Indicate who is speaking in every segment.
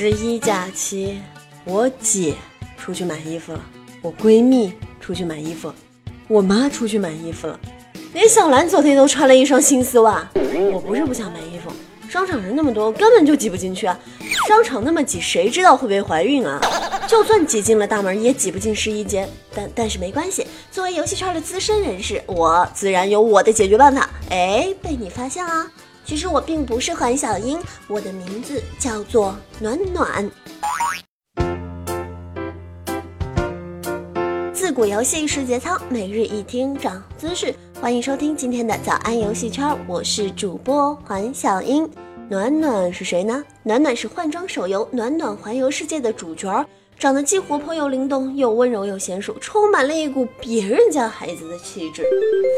Speaker 1: 十一假期，我姐出去买衣服了，我闺蜜出去买衣服，我妈出去买衣服了，连小兰昨天都穿了一双新丝袜。我不是不想买衣服，商场人那么多，根本就挤不进去啊！商场那么挤，谁知道会不会怀孕啊？就算挤进了大门，也挤不进试衣间。但但是没关系，作为游戏圈的资深人士，我自然有我的解决办法。哎，被你发现了。其实我并不是韩小英，我的名字叫做暖暖。自古游戏是节操，每日一听长姿势。欢迎收听今天的早安游戏圈，我是主播韩小英。暖暖是谁呢？暖暖是换装手游《暖暖环游世界》的主角。长得既活泼又灵动，又温柔又娴熟，充满了一股别人家孩子的气质。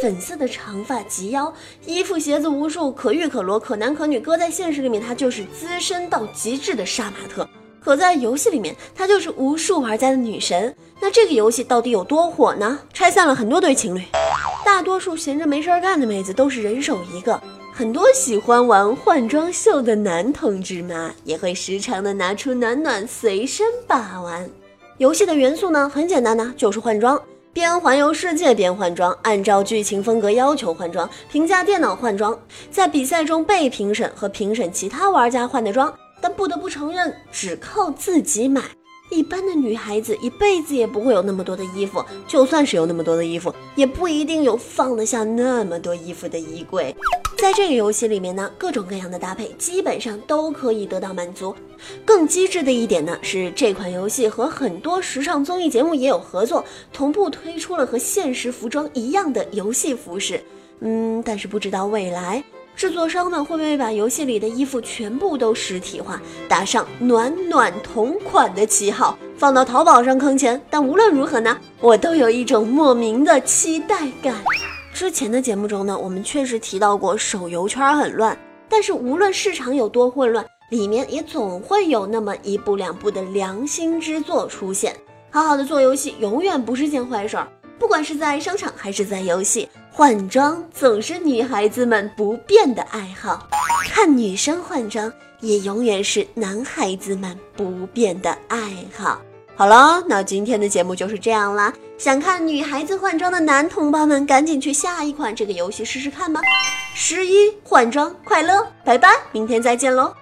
Speaker 1: 粉色的长发及腰，衣服鞋子无数，可遇可罗，可男可女。搁在现实里面，她就是资深到极致的杀马特；可在游戏里面，她就是无数玩家的女神。那这个游戏到底有多火呢？拆散了很多对情侣，大多数闲着没事干的妹子都是人手一个。很多喜欢玩换装秀的男同志们也会时常的拿出暖暖随身把玩。游戏的元素呢，很简单呢，就是换装，边环游世界边换装，按照剧情风格要求换装，评价电脑换装，在比赛中被评审和评审其他玩家换的装。但不得不承认，只靠自己买。一般的女孩子一辈子也不会有那么多的衣服，就算是有那么多的衣服，也不一定有放得下那么多衣服的衣柜。在这个游戏里面呢，各种各样的搭配基本上都可以得到满足。更机智的一点呢，是这款游戏和很多时尚综艺节目也有合作，同步推出了和现实服装一样的游戏服饰。嗯，但是不知道未来。制作商们会不会把游戏里的衣服全部都实体化，打上“暖暖同款”的旗号，放到淘宝上坑钱？但无论如何呢，我都有一种莫名的期待感。之前的节目中呢，我们确实提到过手游圈很乱，但是无论市场有多混乱，里面也总会有那么一部两部的良心之作出现。好好的做游戏永远不是件坏事儿，不管是在商场还是在游戏。换装总是女孩子们不变的爱好，看女生换装也永远是男孩子们不变的爱好。好了，那今天的节目就是这样啦。想看女孩子换装的男同胞们，赶紧去下一款这个游戏试试看吧。十一换装快乐，拜拜，明天再见喽。